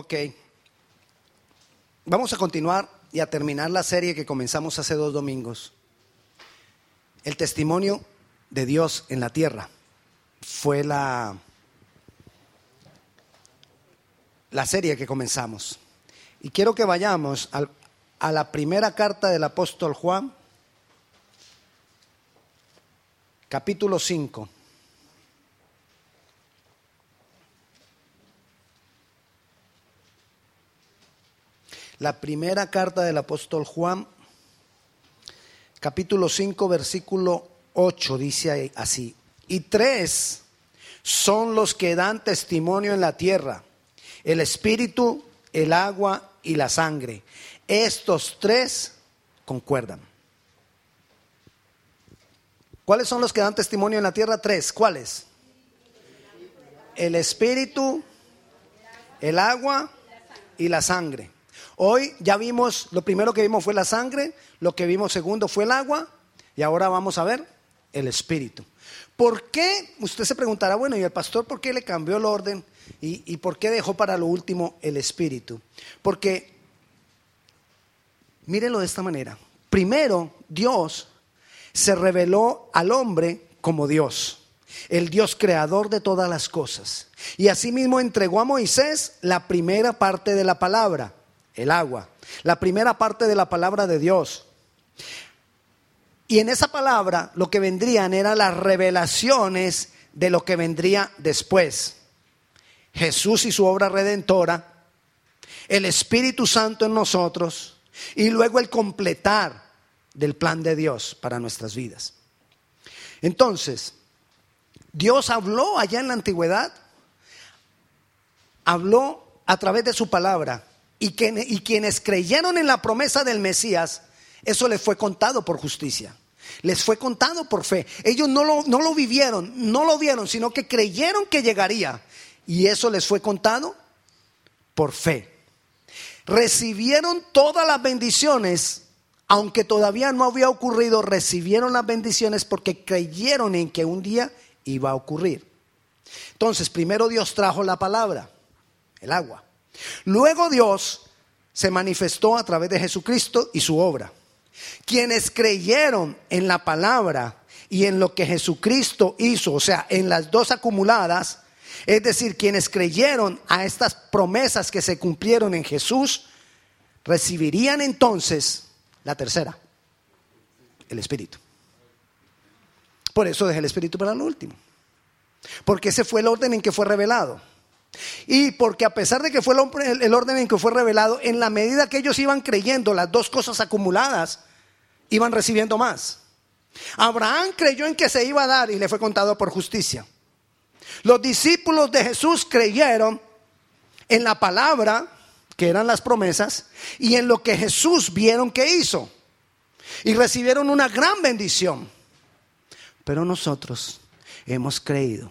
Ok. Vamos a continuar y a terminar la serie que comenzamos hace dos domingos. El testimonio de Dios en la tierra fue la, la serie que comenzamos. Y quiero que vayamos a la primera carta del apóstol Juan, capítulo 5. La primera carta del apóstol Juan, capítulo 5, versículo 8, dice así. Y tres son los que dan testimonio en la tierra, el espíritu, el agua y la sangre. Estos tres concuerdan. ¿Cuáles son los que dan testimonio en la tierra? Tres. ¿Cuáles? El espíritu, el agua y la sangre. Hoy ya vimos, lo primero que vimos fue la sangre, lo que vimos segundo fue el agua y ahora vamos a ver el espíritu. ¿Por qué? Usted se preguntará, bueno, ¿y el pastor por qué le cambió el orden y, y por qué dejó para lo último el espíritu? Porque, mírenlo de esta manera. Primero, Dios se reveló al hombre como Dios, el Dios creador de todas las cosas. Y asimismo entregó a Moisés la primera parte de la palabra, el agua, la primera parte de la palabra de Dios. Y en esa palabra lo que vendrían eran las revelaciones de lo que vendría después. Jesús y su obra redentora, el Espíritu Santo en nosotros y luego el completar del plan de Dios para nuestras vidas. Entonces, Dios habló allá en la antigüedad, habló a través de su palabra y, que, y quienes creyeron en la promesa del Mesías, eso les fue contado por justicia. Les fue contado por fe. Ellos no lo, no lo vivieron, no lo vieron, sino que creyeron que llegaría. Y eso les fue contado por fe. Recibieron todas las bendiciones, aunque todavía no había ocurrido, recibieron las bendiciones porque creyeron en que un día iba a ocurrir. Entonces, primero Dios trajo la palabra, el agua. Luego Dios se manifestó a través de Jesucristo y su obra. Quienes creyeron en la palabra y en lo que Jesucristo hizo, o sea, en las dos acumuladas, es decir, quienes creyeron a estas promesas que se cumplieron en Jesús, recibirían entonces la tercera, el Espíritu. Por eso dejé el Espíritu para lo último. Porque ese fue el orden en que fue revelado. Y porque a pesar de que fue el, orden en que fue revelado, en la medida que ellos iban creyendo las dos cosas acumuladas, iban recibiendo más. Abraham creyó en que se iba a dar y le fue contado por justicia. Los discípulos de Jesús creyeron en la palabra, que eran las promesas, y en lo que Jesús vieron que hizo. Y recibieron una gran bendición. Pero nosotros hemos creído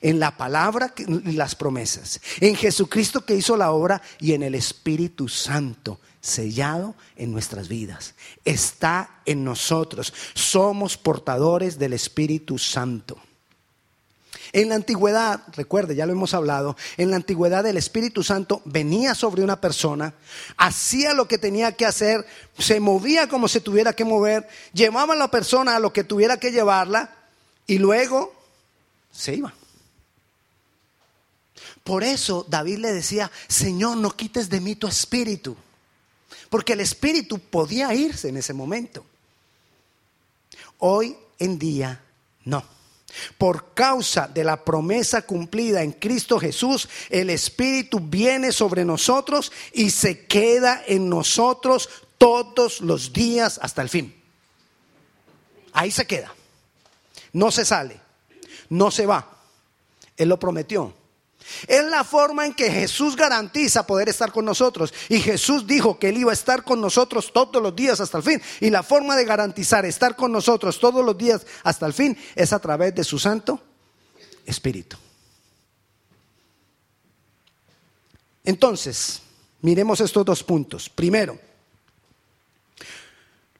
en la palabra y las promesas, en Jesucristo que hizo la obra y en el Espíritu Santo sellado en nuestras vidas. Está en nosotros. Somos portadores del Espíritu Santo. En la antigüedad, recuerde, ya lo hemos hablado, en la antigüedad el Espíritu Santo venía sobre una persona, hacía lo que tenía que hacer, se movía como se tuviera que mover, llevaba a la persona a lo que tuviera que llevarla y luego se iba. Por eso David le decía, Señor, no quites de mí tu espíritu, porque el espíritu podía irse en ese momento. Hoy en día no. Por causa de la promesa cumplida en Cristo Jesús, el Espíritu viene sobre nosotros y se queda en nosotros todos los días hasta el fin. Ahí se queda. No se sale. No se va. Él lo prometió. Es la forma en que Jesús garantiza poder estar con nosotros. Y Jesús dijo que Él iba a estar con nosotros todos los días hasta el fin. Y la forma de garantizar estar con nosotros todos los días hasta el fin es a través de su Santo Espíritu. Entonces, miremos estos dos puntos. Primero,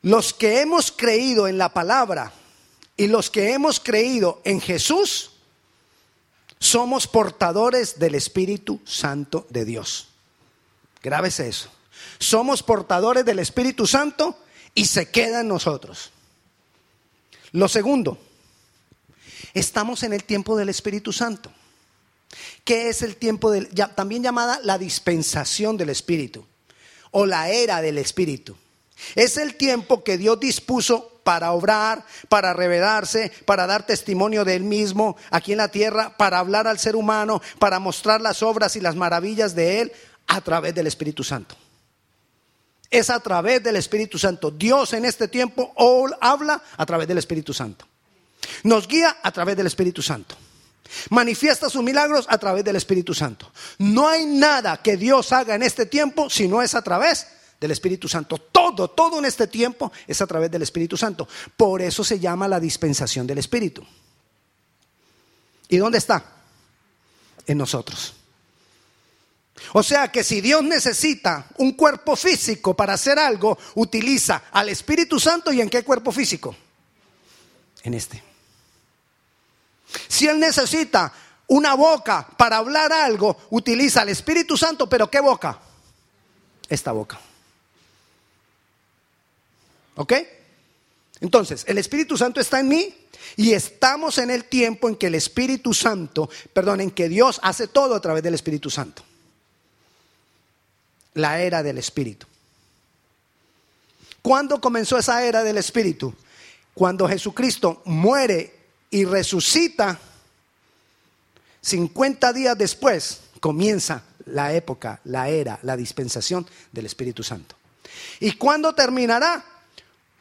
los que hemos creído en la palabra y los que hemos creído en Jesús, somos portadores del Espíritu Santo de Dios. Grábese eso. Somos portadores del Espíritu Santo y se queda en nosotros. Lo segundo, estamos en el tiempo del Espíritu Santo. ¿Qué es el tiempo del, también llamada la dispensación del Espíritu o la era del Espíritu? Es el tiempo que Dios dispuso para obrar, para revelarse, para dar testimonio de Él mismo aquí en la tierra, para hablar al ser humano, para mostrar las obras y las maravillas de Él a través del Espíritu Santo. Es a través del Espíritu Santo. Dios en este tiempo habla a través del Espíritu Santo. Nos guía a través del Espíritu Santo. Manifiesta sus milagros a través del Espíritu Santo. No hay nada que Dios haga en este tiempo si no es a través del Espíritu Santo. Todo, todo en este tiempo es a través del Espíritu Santo. Por eso se llama la dispensación del Espíritu. ¿Y dónde está? En nosotros. O sea que si Dios necesita un cuerpo físico para hacer algo, utiliza al Espíritu Santo y en qué cuerpo físico? En este. Si Él necesita una boca para hablar algo, utiliza al Espíritu Santo, pero ¿qué boca? Esta boca. ¿Ok? Entonces, el Espíritu Santo está en mí y estamos en el tiempo en que el Espíritu Santo, perdón, en que Dios hace todo a través del Espíritu Santo. La era del Espíritu. ¿Cuándo comenzó esa era del Espíritu? Cuando Jesucristo muere y resucita, 50 días después comienza la época, la era, la dispensación del Espíritu Santo. ¿Y cuándo terminará?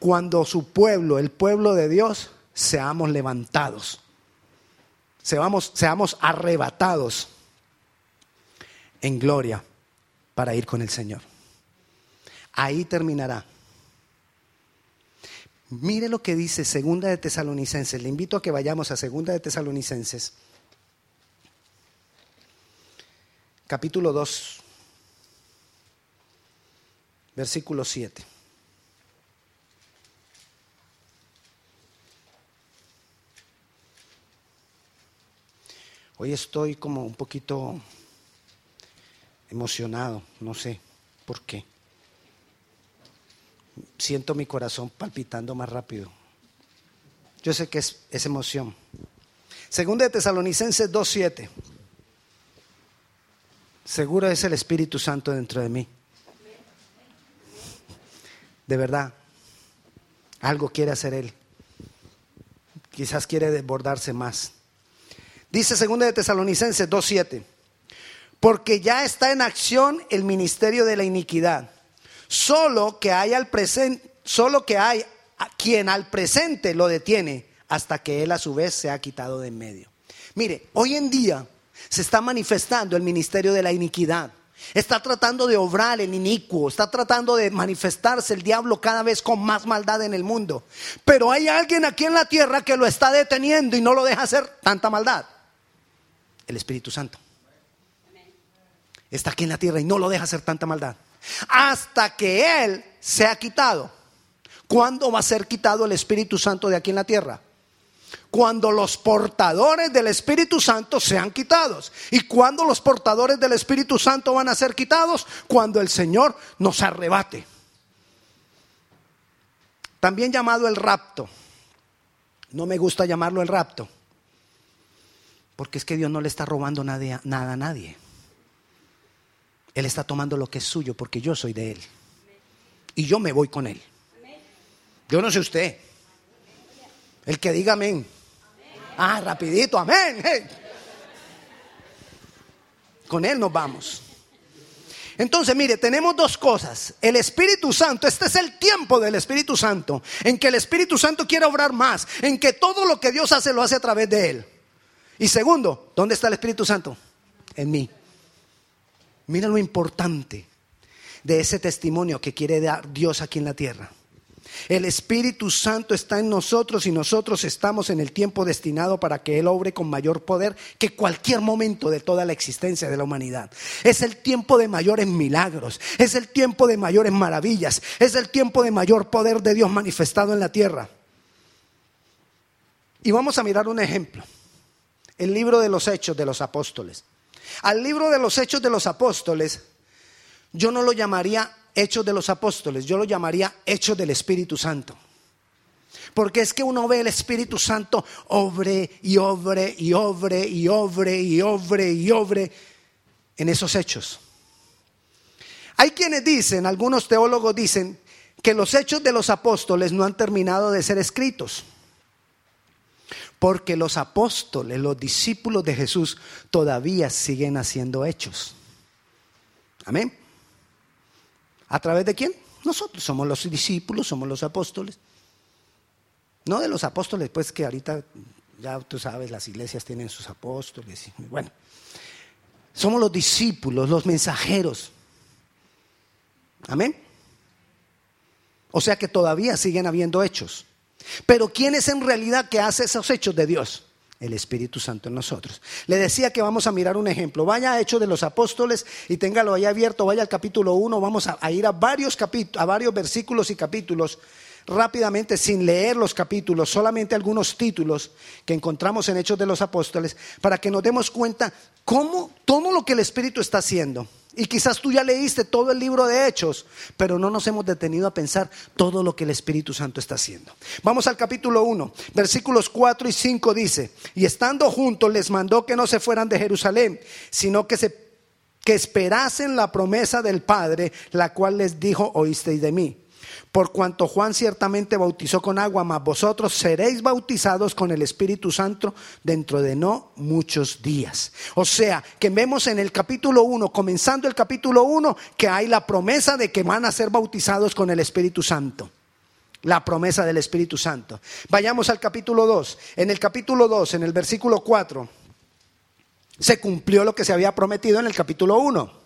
Cuando su pueblo, el pueblo de Dios, seamos levantados, seamos, arrebatados en gloria para ir con el Señor. Ahí terminará. Mire lo que dice Segunda de Tesalonicenses. Le invito a que vayamos a Segunda de Tesalonicenses. Capítulo 2. Versículo 7. Hoy estoy como un poquito emocionado, no sé por qué siento mi corazón palpitando más rápido. Yo sé que es, emoción. Segunda de Tesalonicenses 2.7. Seguro es el Espíritu Santo dentro de mí. De verdad. Algo quiere hacer Él. Quizás quiere desbordarse más. Dice segunda de Tesalonicenses 2.7. Porque ya está en acción el ministerio de la iniquidad Solo que hay al presente, solo que hay quien al presente lo detiene hasta que él a su vez se ha quitado de en medio. Mire, hoy en día se está manifestando el ministerio de la iniquidad. Está tratando de obrar el inicuo, está tratando de manifestarse el diablo cada vez con más maldad en el mundo. Pero hay alguien aquí en la tierra que lo está deteniendo y no lo deja hacer tanta maldad. El Espíritu Santo. Está aquí en la tierra y no lo deja hacer tanta maldad hasta que Él se ha quitado. ¿Cuándo va a ser quitado el Espíritu Santo de aquí en la tierra? Cuando los portadores del Espíritu Santo sean quitados. ¿Y cuándo los portadores del Espíritu Santo van a ser quitados? Cuando el Señor nos arrebate. También llamado el rapto. No me gusta llamarlo el rapto. Porque es que Dios no le está robando nada, a nadie. Él está tomando lo que es suyo porque yo soy de Él. Y yo me voy con Él. Yo no sé usted. El que diga amén. Ah, rapidito, amén. Con Él nos vamos. Entonces, mire, tenemos dos cosas. El Espíritu Santo, este es el tiempo del Espíritu Santo, en que el Espíritu Santo quiere obrar más, en que todo lo que Dios hace lo hace a través de Él. Y segundo, ¿dónde está el Espíritu Santo? En mí. Mira lo importante de ese testimonio que quiere dar Dios aquí en la tierra. El Espíritu Santo está en nosotros y nosotros estamos en el tiempo destinado para que Él obre con mayor poder que cualquier momento de toda la existencia de la humanidad. Es el tiempo de mayores milagros, es el tiempo de mayores maravillas, es el tiempo de mayor poder de Dios manifestado en la tierra. Y vamos a mirar un ejemplo. El libro de los Hechos de los Apóstoles. Al libro de los Hechos de los Apóstoles yo no lo llamaría hechos de los apóstoles, yo lo llamaría hechos del Espíritu Santo. Porque es que uno ve el Espíritu Santo obre y obre y obre y obre y obre y obre en esos hechos. Hay quienes dicen, algunos teólogos dicen, que los hechos de los apóstoles no han terminado de ser escritos. Porque los apóstoles, los discípulos de Jesús, todavía siguen haciendo hechos. Amén. ¿A través de quién? Nosotros somos los discípulos, somos los apóstoles. No de los apóstoles, pues que ahorita, ya tú sabes, las iglesias tienen sus apóstoles. bueno, somos los discípulos, los mensajeros. Amén. O sea que todavía siguen habiendo hechos. Pero ¿quién es en realidad que hace esos hechos de Dios? El Espíritu Santo en nosotros. Le decía que vamos a mirar un ejemplo. Vaya a Hechos de los Apóstoles y téngalo ahí abierto. Vaya al capítulo 1. Vamos a, ir a varios, a varios versículos y capítulos rápidamente sin leer los capítulos, solamente algunos títulos que encontramos en Hechos de los Apóstoles, para que nos demos cuenta cómo todo lo que el Espíritu está haciendo. Y quizás tú ya leíste todo el libro de Hechos, pero no nos hemos detenido a pensar todo lo que el Espíritu Santo está haciendo. Vamos al capítulo 1, versículos 4 y 5 dice, y estando juntos les mandó que no se fueran de Jerusalén, sino que se que esperasen la promesa del Padre, la cual les dijo, oísteis de mí. Por cuanto Juan ciertamente bautizó con agua, mas vosotros seréis bautizados con el Espíritu Santo dentro de no muchos días. O sea, que vemos en el capítulo 1, comenzando el capítulo 1, que hay la promesa de que van a ser bautizados con el Espíritu Santo. La promesa del Espíritu Santo. Vayamos al capítulo 2. En el capítulo 2, en el versículo 4, se cumplió lo que se había prometido en el capítulo 1.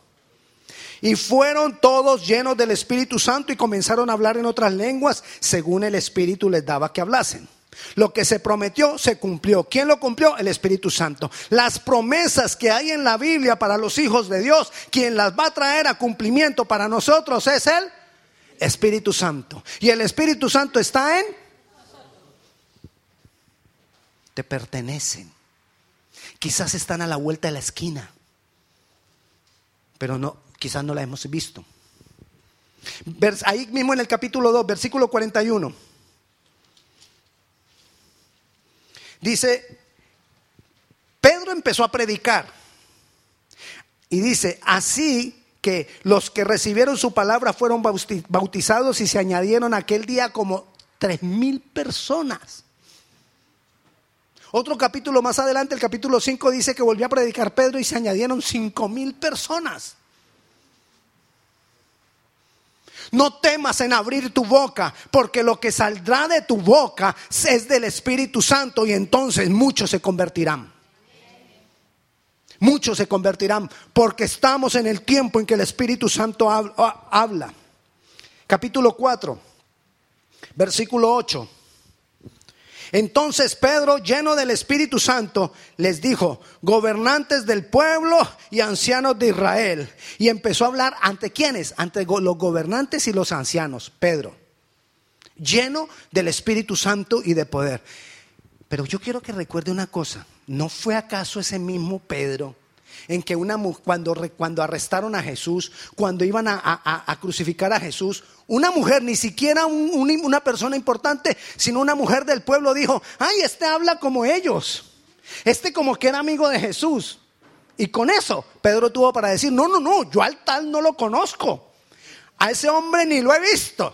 Y fueron todos llenos del Espíritu Santo y comenzaron a hablar en otras lenguas según el Espíritu les daba que hablasen. Lo que se prometió se cumplió. ¿Quién lo cumplió? El Espíritu Santo. Las promesas que hay en la Biblia para los hijos de Dios, quien las va a traer a cumplimiento para nosotros es el Espíritu Santo. Y el Espíritu Santo está en... Te pertenecen. Quizás están a la vuelta de la esquina. Pero no, quizás no la hemos visto. Ahí mismo en el capítulo 2, versículo 41. Dice, Pedro empezó a predicar y dice, así que los que recibieron su palabra fueron bautizados y se añadieron aquel día como tres mil personas. Otro capítulo más adelante, el capítulo 5, dice que volvió a predicar Pedro y se añadieron cinco mil personas. No temas en abrir tu boca, porque lo que saldrá de tu boca es del Espíritu Santo y entonces muchos se convertirán. Muchos se convertirán porque estamos en el tiempo en que el Espíritu Santo habla. Capítulo 4, versículo 8. Entonces Pedro, lleno del Espíritu Santo, les dijo, gobernantes del pueblo y ancianos de Israel. Y empezó a hablar ante quiénes, ante los gobernantes y los ancianos, Pedro, lleno del Espíritu Santo y de poder. Pero yo quiero que recuerde una cosa, ¿no fue acaso ese mismo Pedro en que una, cuando, cuando arrestaron a Jesús, cuando iban a, crucificar a Jesús, una mujer, ni siquiera una persona importante, sino una mujer del pueblo dijo, ay, este habla como ellos, este como que era amigo de Jesús. Y con eso Pedro tuvo para decir, no, no, no, yo al tal no lo conozco, a ese hombre ni lo he visto.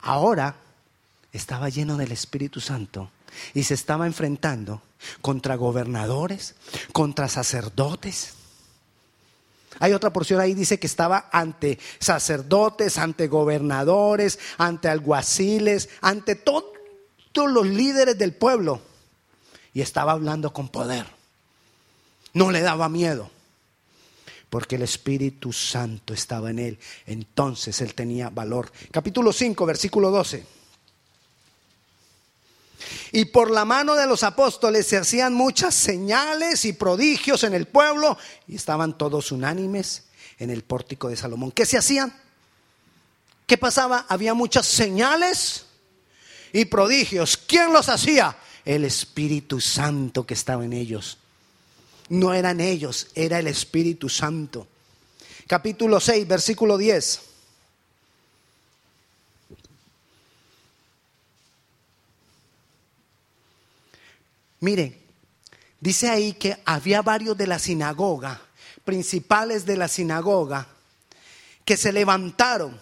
Ahora estaba lleno del Espíritu Santo y se estaba enfrentando contra gobernadores, contra sacerdotes. Hay otra porción ahí, dice que estaba ante sacerdotes, ante gobernadores, ante alguaciles, ante todos los líderes del pueblo. Y estaba hablando con poder. No le daba miedo, porque el Espíritu Santo estaba en él. Entonces él tenía valor. Capítulo 5, versículo 12. Y por la mano de los apóstoles se hacían muchas señales y prodigios en el pueblo y estaban todos unánimes en el pórtico de Salomón. ¿Qué se hacían? ¿Qué pasaba? Había muchas señales y prodigios. ¿Quién los hacía? El Espíritu Santo que estaba en ellos. No eran ellos, era el Espíritu Santo. capítulo 6, versículo 10. Mire, dice ahí que había varios de la sinagoga, principales de la sinagoga, que se levantaron,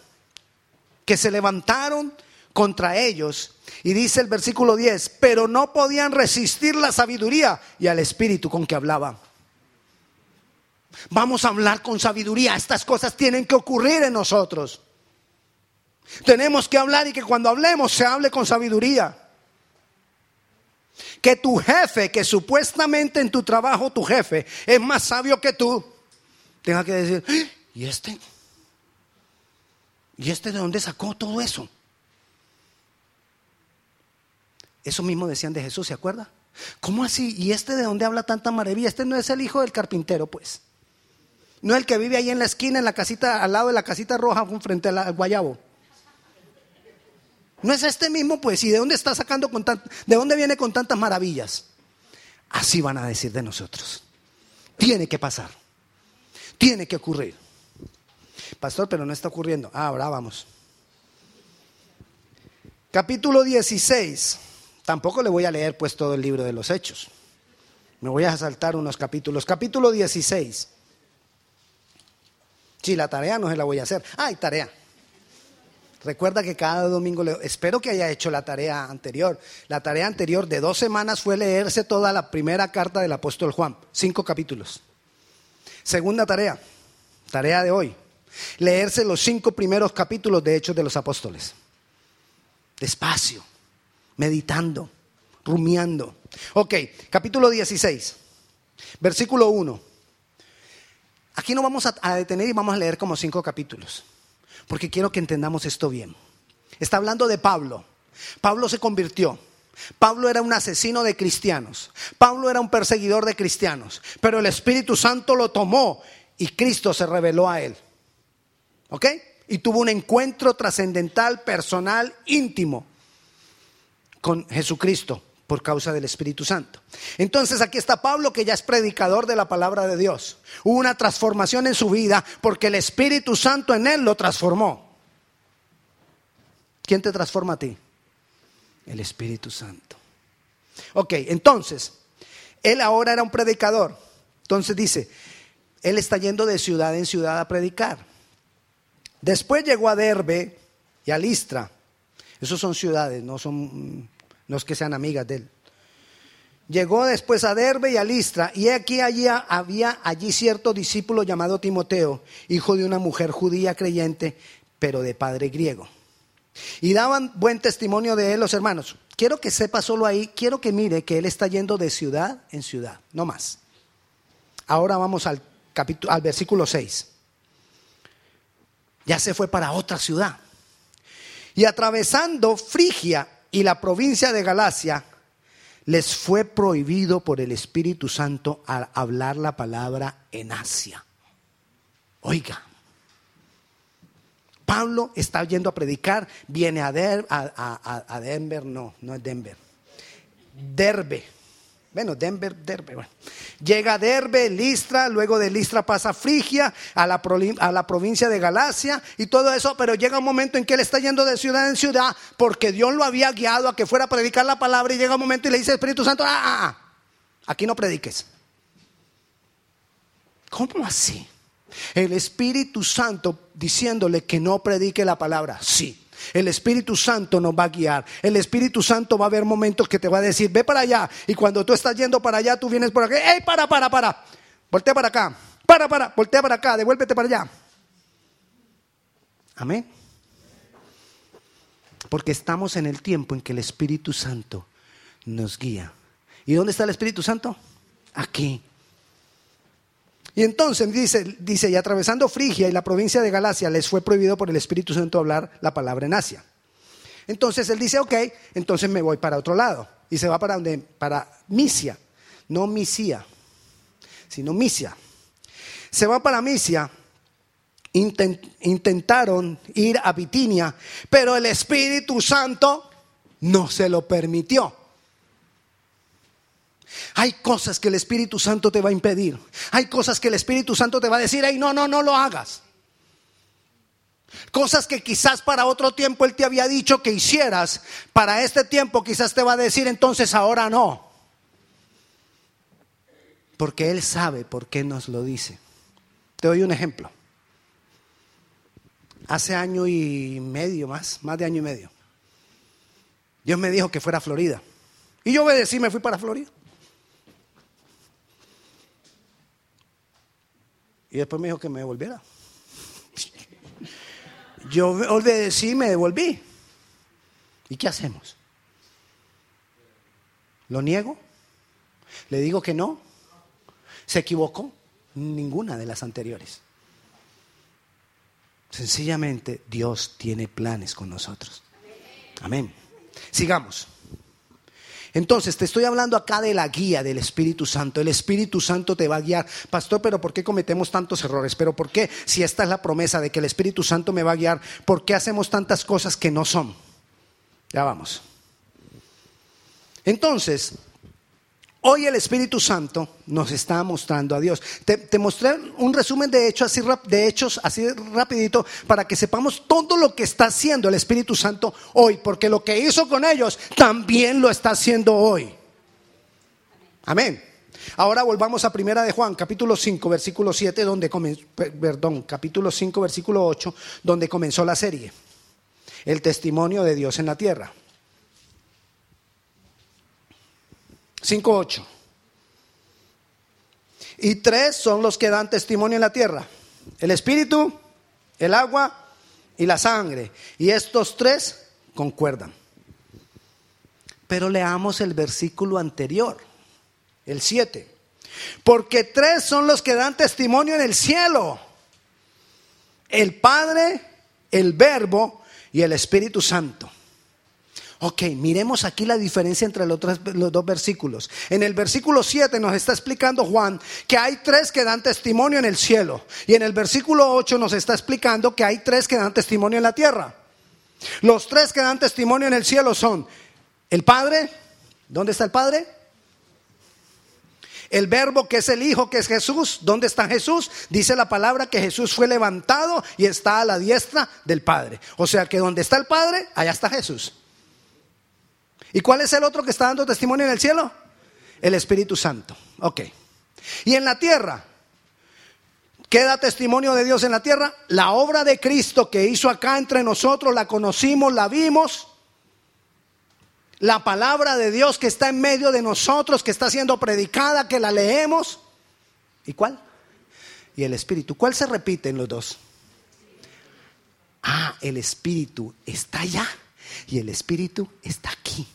que se levantaron contra ellos. Y dice el versículo 10, pero no podían resistir la sabiduría y al espíritu con que hablaban. Vamos a hablar con sabiduría. Estas cosas tienen que ocurrir en nosotros. Tenemos que hablar y que cuando hablemos se hable con sabiduría. Que tu jefe, que supuestamente en tu trabajo tu jefe es más sabio que tú, tenga que decir, ¡Ah! ¿y este? ¿Y este de dónde sacó todo eso? Eso mismo decían de Jesús, ¿se acuerda? ¿Cómo así? ¿Y este de dónde habla tanta maravilla? Este no es el hijo del carpintero, pues. No es el que vive ahí en la esquina, en la casita, al lado de la casita roja, frente al guayabo. No es este mismo, pues. ¿Y de dónde está sacando con de dónde viene con tantas maravillas? Así van a decir de nosotros. Tiene que pasar. Tiene que ocurrir. Pastor, pero no está ocurriendo. Ah, ahora vamos. Capítulo 16. Tampoco le voy a leer pues todo el libro de los hechos. Me voy a saltar unos capítulos. Capítulo 16. Sí, la tarea no se la voy a hacer. Ah, hay tarea. Recuerda que cada domingo, le, espero que haya hecho la tarea anterior. La tarea anterior de dos semanas fue leerse toda la primera carta del apóstol Juan, cinco capítulos. Segunda tarea, tarea de hoy, leerse los cinco primeros capítulos de Hechos de los Apóstoles. Despacio, meditando, rumiando. Ok, capítulo 16, versículo 1. Aquí no vamos a, detener y vamos a leer como cinco capítulos, porque quiero que entendamos esto bien. Está hablando de Pablo. Pablo se convirtió. Pablo era un asesino de cristianos. Pablo era un perseguidor de cristianos. Pero el Espíritu Santo lo tomó y Cristo se reveló a él. ¿Ok? Y tuvo un encuentro trascendental, personal, íntimo con Jesucristo por causa del Espíritu Santo. Entonces aquí está Pablo que ya es predicador de la palabra de Dios. Hubo una transformación en su vida porque el Espíritu Santo en él lo transformó. ¿Quién te transforma a ti? El Espíritu Santo. Ok, entonces, él ahora era un predicador. Entonces dice, él está yendo de ciudad en ciudad a predicar. Después llegó a Derbe y a Listra. Esos son ciudades, no son no es que sean amigas de él. Llegó después a Derbe y a Listra, y aquí allí había allí cierto discípulo llamado Timoteo, hijo de una mujer judía creyente, pero de padre griego. Y daban buen testimonio de él los hermanos. Quiero que sepa solo ahí, quiero que mire que él está yendo de ciudad en ciudad, no más. Ahora vamos al, capítulo, al versículo 6. Ya se fue para otra ciudad. Y atravesando Frigia y la provincia de Galacia, les fue prohibido por el Espíritu Santo hablar la palabra en Asia. Oiga, Pablo está yendo a predicar, viene a, a, Denver, no, no es Denver, Derbe, bueno, Denver, Derbe. Bueno. Llega a Derbe, Listra, luego de Listra pasa a Frigia, a la, a la provincia de Galacia y todo eso, pero llega un momento en que él está yendo de ciudad en ciudad porque Dios lo había guiado a que fuera a predicar la palabra y llega un momento y le dice Espíritu Santo, ah, ah, ah, aquí no prediques. ¿Cómo así? El Espíritu Santo diciéndole que no predique la palabra, sí. El Espíritu Santo nos va a guiar. El Espíritu Santo va a haber momentos que te va a decir, ve para allá. Y cuando tú estás yendo para allá, tú vienes por aquí. ¡Ey, para, para, para! Voltea para acá. Para, para, voltea para acá. Devuélvete para allá. Amén. Porque estamos en el tiempo en que el Espíritu Santo nos guía. ¿Y dónde está el Espíritu Santo? Aquí. Y entonces dice, dice, y atravesando Frigia y la provincia de Galacia les fue prohibido por el Espíritu Santo hablar la palabra en Asia. Entonces él dice, ok, entonces me voy para otro lado. Y se va para donde? Para Misia, no Misia, sino Misia. Se va para Misia, intentaron ir a Bitinia, pero el Espíritu Santo no se lo permitió. Hay cosas que el Espíritu Santo te va a impedir. Hay cosas que el Espíritu Santo te va a decir, ay, no, no, no lo hagas. Cosas que quizás para otro tiempo Él te había dicho que hicieras, para este tiempo quizás te va a decir entonces ahora no. Porque Él sabe por qué nos lo dice. Te doy un ejemplo. Hace año y medio más, más de año y medio. Dios me dijo que fuera a Florida. Y yo obedecí, me fui para Florida. Y después me dijo que me devolviera. Yo obedecí y me devolví. ¿Y qué hacemos? ¿Lo niego? ¿Le digo que no? ¿Se equivocó? Ninguna de las anteriores. Sencillamente Dios tiene planes con nosotros. Amén. Sigamos. Entonces, te estoy hablando acá de la guía del Espíritu Santo. El Espíritu Santo te va a guiar. Pastor, pero ¿por qué cometemos tantos errores? Pero ¿por qué, si esta es la promesa de que el Espíritu Santo me va a guiar, ¿por qué hacemos tantas cosas que no son? Ya vamos. Entonces, Hoy el Espíritu Santo nos está mostrando a Dios. Te, mostré un resumen de hechos, así, de hechos así rapidito para que sepamos todo lo que está haciendo el Espíritu Santo hoy, porque lo que hizo con ellos también lo está haciendo hoy. Amén. Ahora volvamos a Primera de Juan, capítulo 5, versículo 7, donde comenzó, perdón, capítulo 5, versículo 8, donde comenzó la serie. El testimonio de Dios en la tierra. 5.8. Y tres son los que dan testimonio en la tierra. El espíritu, el agua y la sangre. Y estos tres concuerdan. Pero leamos el versículo anterior, el 7. Porque tres son los que dan testimonio en el cielo. El Padre, el Verbo y el Espíritu Santo. Ok, miremos aquí la diferencia entre los, dos versículos. En el versículo 7 nos está explicando Juan que hay tres que dan testimonio en el cielo. Y en el versículo 8 nos está explicando que hay tres que dan testimonio en la tierra. Los tres que dan testimonio en el cielo son el Padre. ¿Dónde está el Padre? El verbo que es el Hijo, que es Jesús. ¿Dónde está Jesús? Dice la palabra que Jesús fue levantado y está a la diestra del Padre. O sea que donde está el Padre, allá está Jesús. ¿Y cuál es el otro que está dando testimonio en el cielo? El Espíritu Santo. Ok. Y en la tierra, ¿qué da testimonio de Dios en la tierra? La obra de Cristo que hizo acá entre nosotros, la conocimos, la vimos. La palabra de Dios que está en medio de nosotros, que está siendo predicada, que la leemos. ¿Y cuál? Y el Espíritu. ¿Cuál se repite en los dos? Ah, el Espíritu está allá y el Espíritu está aquí.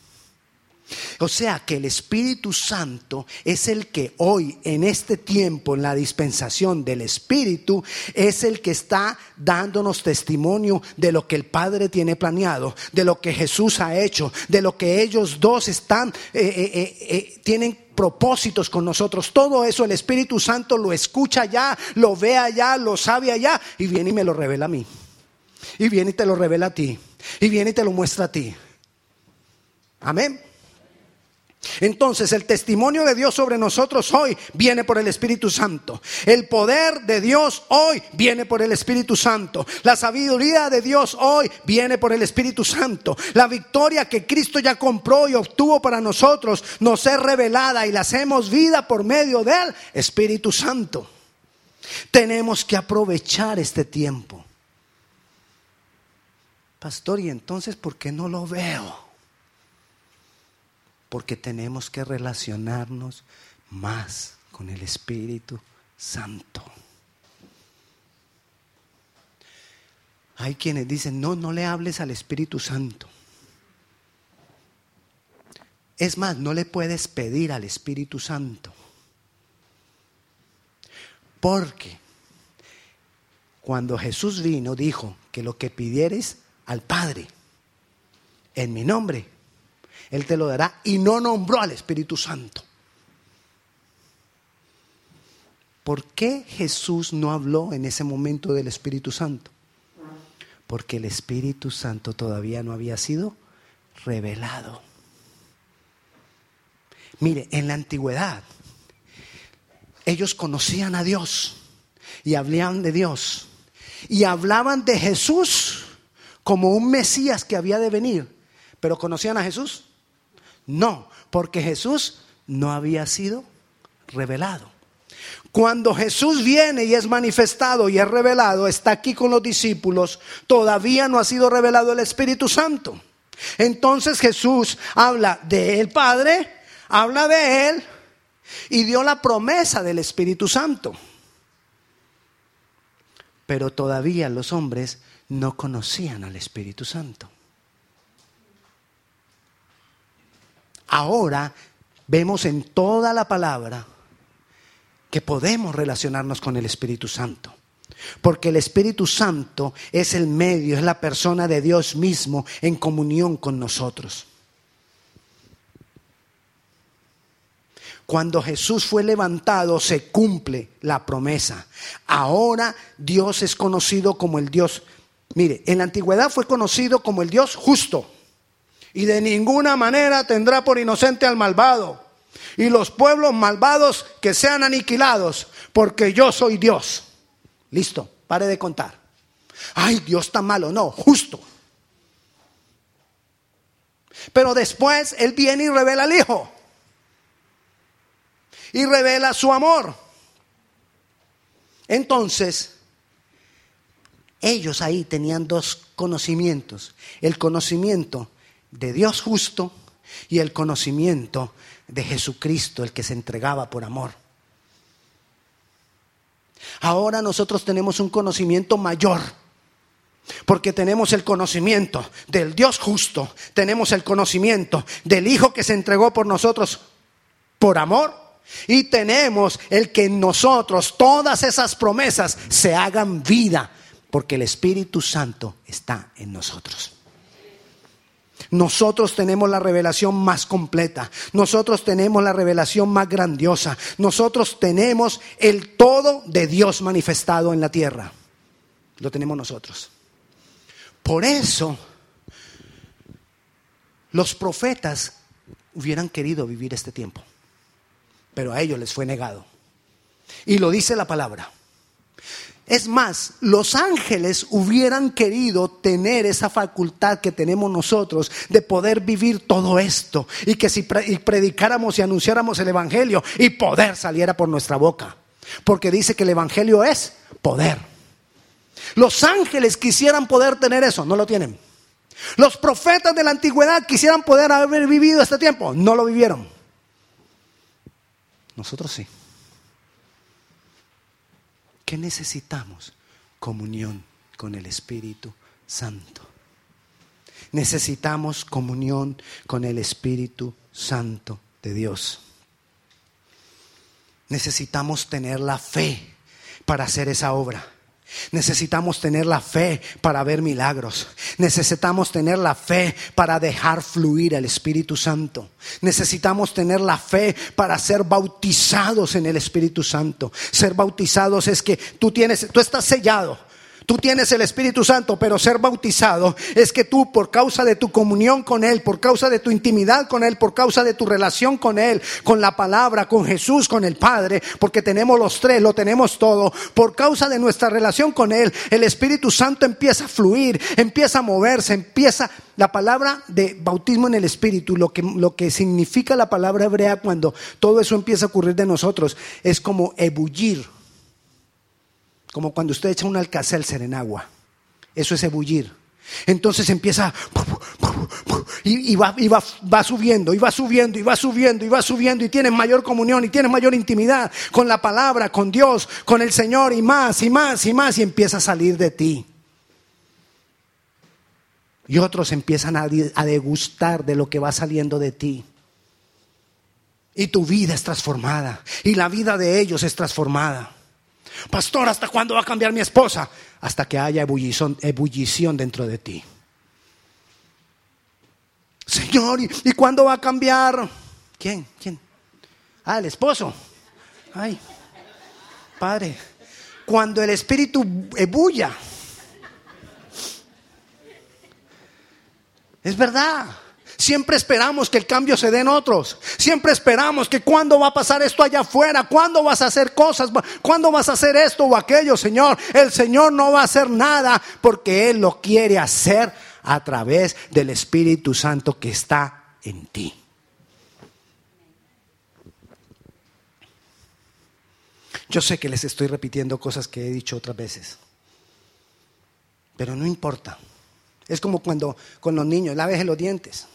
O sea que el Espíritu Santo es el que hoy, en este tiempo, en la dispensación del Espíritu, es el que está dándonos testimonio de lo que el Padre tiene planeado, de lo que Jesús ha hecho, de lo que ellos dos están, eh, eh, eh, tienen propósitos con nosotros. Todo eso el Espíritu Santo lo escucha ya, lo ve allá, lo sabe allá y viene y me lo revela a mí. Y viene y te lo revela a ti. Y viene y te lo muestra a ti. Amén. Entonces el testimonio de Dios sobre nosotros hoy viene por el Espíritu Santo. El poder de Dios hoy viene por el Espíritu Santo. La sabiduría de Dios hoy viene por el Espíritu Santo. La victoria que Cristo ya compró y obtuvo para nosotros nos es revelada y la hacemos vida por medio del Espíritu Santo. Tenemos que aprovechar este tiempo. Pastor, ¿y entonces por qué no lo veo? Porque tenemos que relacionarnos más con el Espíritu Santo. Hay quienes dicen, no, no le hables al Espíritu Santo. Es más, no le puedes pedir al Espíritu Santo. Porque cuando Jesús vino, dijo que lo que pidieres al Padre en mi nombre, él te lo dará y no nombró al Espíritu Santo. ¿Por qué Jesús no habló en ese momento del Espíritu Santo? Porque el Espíritu Santo todavía no había sido revelado. Mire, en la antigüedad, ellos conocían a Dios y hablaban de Dios y hablaban de Jesús como un Mesías que había de venir. ¿Pero conocían a Jesús? No, porque Jesús no había sido revelado. Cuando Jesús viene y es manifestado y es revelado, está aquí con los discípulos, todavía no ha sido revelado el Espíritu Santo. Entonces Jesús habla del Padre, habla de Él y dio la promesa del Espíritu Santo. Pero todavía los hombres no conocían al Espíritu Santo. Ahora vemos en toda la palabra que podemos relacionarnos con el Espíritu Santo. Porque el Espíritu Santo es el medio, es la persona de Dios mismo en comunión con nosotros. Cuando Jesús fue levantado se cumple la promesa. Ahora Dios es conocido como el Dios. Mire, en la antigüedad fue conocido como el Dios justo. Y de ninguna manera tendrá por inocente al malvado. Y los pueblos malvados que sean aniquilados, porque yo soy Dios. Listo, pare de contar. Ay, Dios está malo, no, justo. Pero después Él viene y revela al Hijo. Y revela su amor. Entonces, ellos ahí tenían dos conocimientos. El conocimiento de Dios justo y el conocimiento de Jesucristo, el que se entregaba por amor. Ahora nosotros tenemos un conocimiento mayor, porque tenemos el conocimiento del Dios justo, tenemos el conocimiento del Hijo que se entregó por nosotros por amor y tenemos el que en nosotros todas esas promesas se hagan vida, porque el Espíritu Santo está en nosotros. Nosotros tenemos la revelación más completa. Nosotros tenemos la revelación más grandiosa. Nosotros tenemos el todo de Dios manifestado en la tierra. Lo tenemos nosotros. Por eso los profetas hubieran querido vivir este tiempo, pero a ellos les fue negado. Y lo dice la palabra. Es más, los ángeles hubieran querido tener esa facultad que tenemos nosotros de poder vivir todo esto y que si predicáramos y anunciáramos el Evangelio y poder saliera por nuestra boca. Porque dice que el Evangelio es poder. Los ángeles quisieran poder tener eso, no lo tienen. Los profetas de la antigüedad quisieran poder haber vivido este tiempo, no lo vivieron. Nosotros sí. ¿Qué necesitamos? Comunión con el Espíritu Santo. Necesitamos comunión con el Espíritu Santo de Dios. Necesitamos tener la fe para hacer esa obra. Necesitamos tener la fe para ver milagros. Necesitamos tener la fe para dejar fluir el Espíritu Santo. Necesitamos tener la fe para ser bautizados en el Espíritu Santo. Ser bautizados es que tú tienes, tú estás sellado Tú tienes el Espíritu Santo, pero ser bautizado es que tú por causa de tu comunión con Él, por causa de tu intimidad con Él, por causa de tu relación con Él, con la palabra, con Jesús, con el Padre, porque tenemos los tres, lo tenemos todo, por causa de nuestra relación con Él, el Espíritu Santo empieza a fluir, empieza a moverse, empieza la palabra de bautismo en el Espíritu, lo que, lo que significa la palabra hebrea cuando todo eso empieza a ocurrir de nosotros, es como ebullir como cuando usted echa un alcacelser en agua. Eso es ebullir. Entonces empieza y, va, va, subiendo, y va subiendo, y va subiendo, y va subiendo, y tienes mayor comunión, y tienes mayor intimidad con la palabra, con Dios, con el Señor, y más, y más, y más, y empieza a salir de ti. Y otros empiezan a degustar de lo que va saliendo de ti. Y tu vida es transformada, y la vida de ellos es transformada. Pastor, ¿hasta cuándo va a cambiar mi esposa? Hasta que haya ebullición, dentro de ti. Señor, ¿y, cuándo va a cambiar? ¿Quién? ¿Quién? Ah, el esposo. Ay, Padre, cuando el espíritu ebulla. Es verdad. Siempre esperamos que el cambio se dé en otros. Siempre esperamos que cuando va a pasar esto allá afuera, cuándo vas a hacer cosas, cuándo vas a hacer esto o aquello, Señor. El Señor no va a hacer nada porque Él lo quiere hacer a través del Espíritu Santo que está en ti. Yo sé que les estoy repitiendo cosas que he dicho otras veces, pero no importa. Es como cuando con los niños, laves los dientes,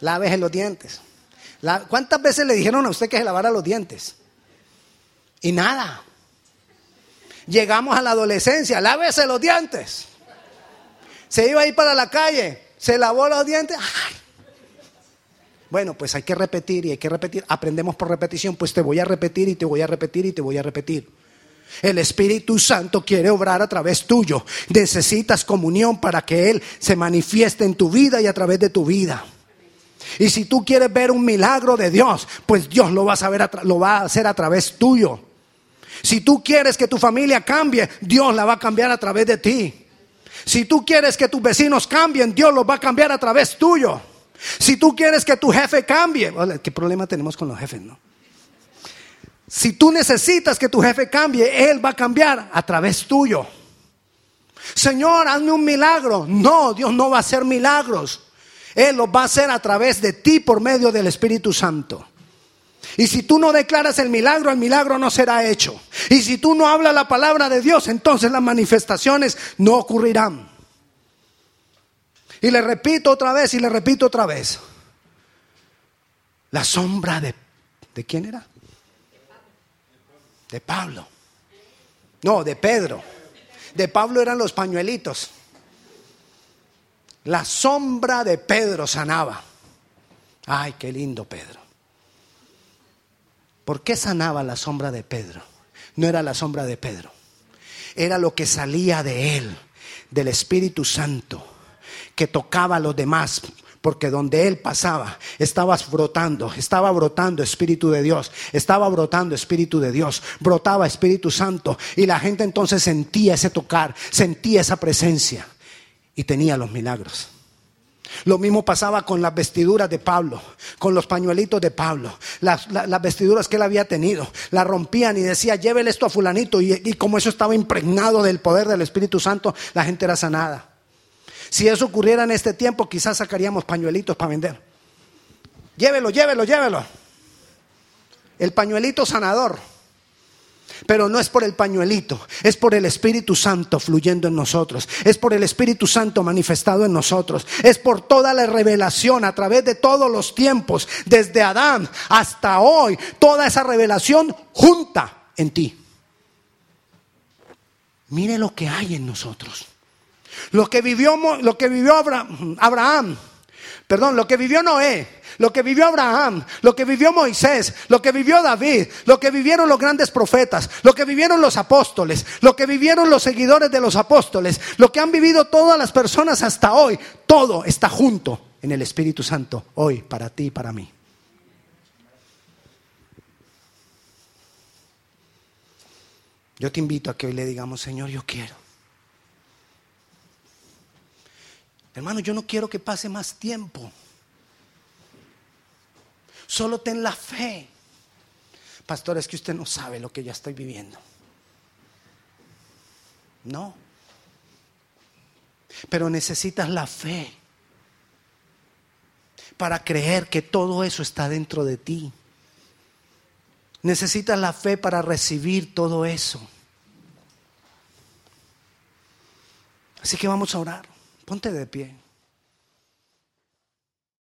laves los dientes. ¿Cuántas veces le dijeron a usted que se lavara los dientes? Y nada. Llegamos a la adolescencia, lávese los dientes. Se iba a ir para la calle, se lavó los dientes. Bueno, pues hay que repetir y hay que repetir. Aprendemos por repetición, pues te voy a repetir y te voy a repetir y te voy a repetir. El Espíritu Santo quiere obrar a través tuyo. Necesitas comunión para que Él se manifieste en tu vida y a través de tu vida. Y si tú quieres ver un milagro de Dios, pues Dios lo va a, saber, lo va a hacer a través tuyo. Si tú quieres que tu familia cambie, Dios la va a cambiar a través de ti. Si tú quieres que tus vecinos cambien, Dios los va a cambiar a través tuyo. Si tú quieres que tu jefe cambie, ¿qué problema tenemos con los jefes, no? Si tú necesitas que tu jefe cambie, él va a cambiar a través tuyo. Señor, hazme un milagro. No, Dios no va a hacer milagros. Él lo va a hacer a través de ti por medio del Espíritu Santo. Y si tú no declaras el milagro, el milagro no será hecho. Y si tú no hablas la palabra de Dios, entonces las manifestaciones no ocurrirán. Y le repito otra vez y le repito otra vez. La sombra de... ¿De quién era? De Pablo. No, de Pedro. De Pablo eran los pañuelitos. La sombra de Pedro sanaba. Ay, qué lindo Pedro. ¿Por qué sanaba la sombra de Pedro? No era la sombra de Pedro. Era lo que salía de él, del Espíritu Santo que tocaba a los demás, porque donde él pasaba, estaba brotando, estaba brotando Espíritu de Dios, estaba brotando Espíritu de Dios, brotaba Espíritu Santo, y la gente entonces sentía ese tocar, sentía esa presencia y tenía los milagros. Lo mismo pasaba con las vestiduras de Pablo, con los pañuelitos de Pablo, las, vestiduras que él había tenido. La rompían y decía, llévele esto a fulanito. Y, y como eso estaba impregnado del poder del Espíritu Santo, la gente era sanada. Si eso ocurriera en este tiempo, quizás sacaríamos pañuelitos para vender. Llévelo, llévelo, llévelo. El pañuelito sanador. Pero no es por el pañuelito, es por el Espíritu Santo fluyendo en nosotros, es por el Espíritu Santo manifestado en nosotros, es por toda la revelación a través de todos los tiempos, desde Adán hasta hoy, toda esa revelación junta en ti. Mire lo que hay en nosotros. Lo que vivió, lo que vivió Abraham, perdón, lo que vivió Noé, lo que vivió Abraham, lo que vivió Moisés, lo que vivió David, lo que vivieron los grandes profetas, lo que vivieron los apóstoles, lo que vivieron los seguidores de los apóstoles, lo que han vivido todas las personas hasta hoy, todo está junto en el Espíritu Santo hoy para ti y para mí. Yo te invito a que hoy le digamos, Señor, yo quiero. Hermano, yo no quiero que pase más tiempo. Solo ten la fe. Pastor, es que usted no sabe lo que ya estoy viviendo. No. Pero necesitas la fe para creer que todo eso está dentro de ti. Necesitas la fe para recibir todo eso. Así que vamos a orar. Ponte de pie.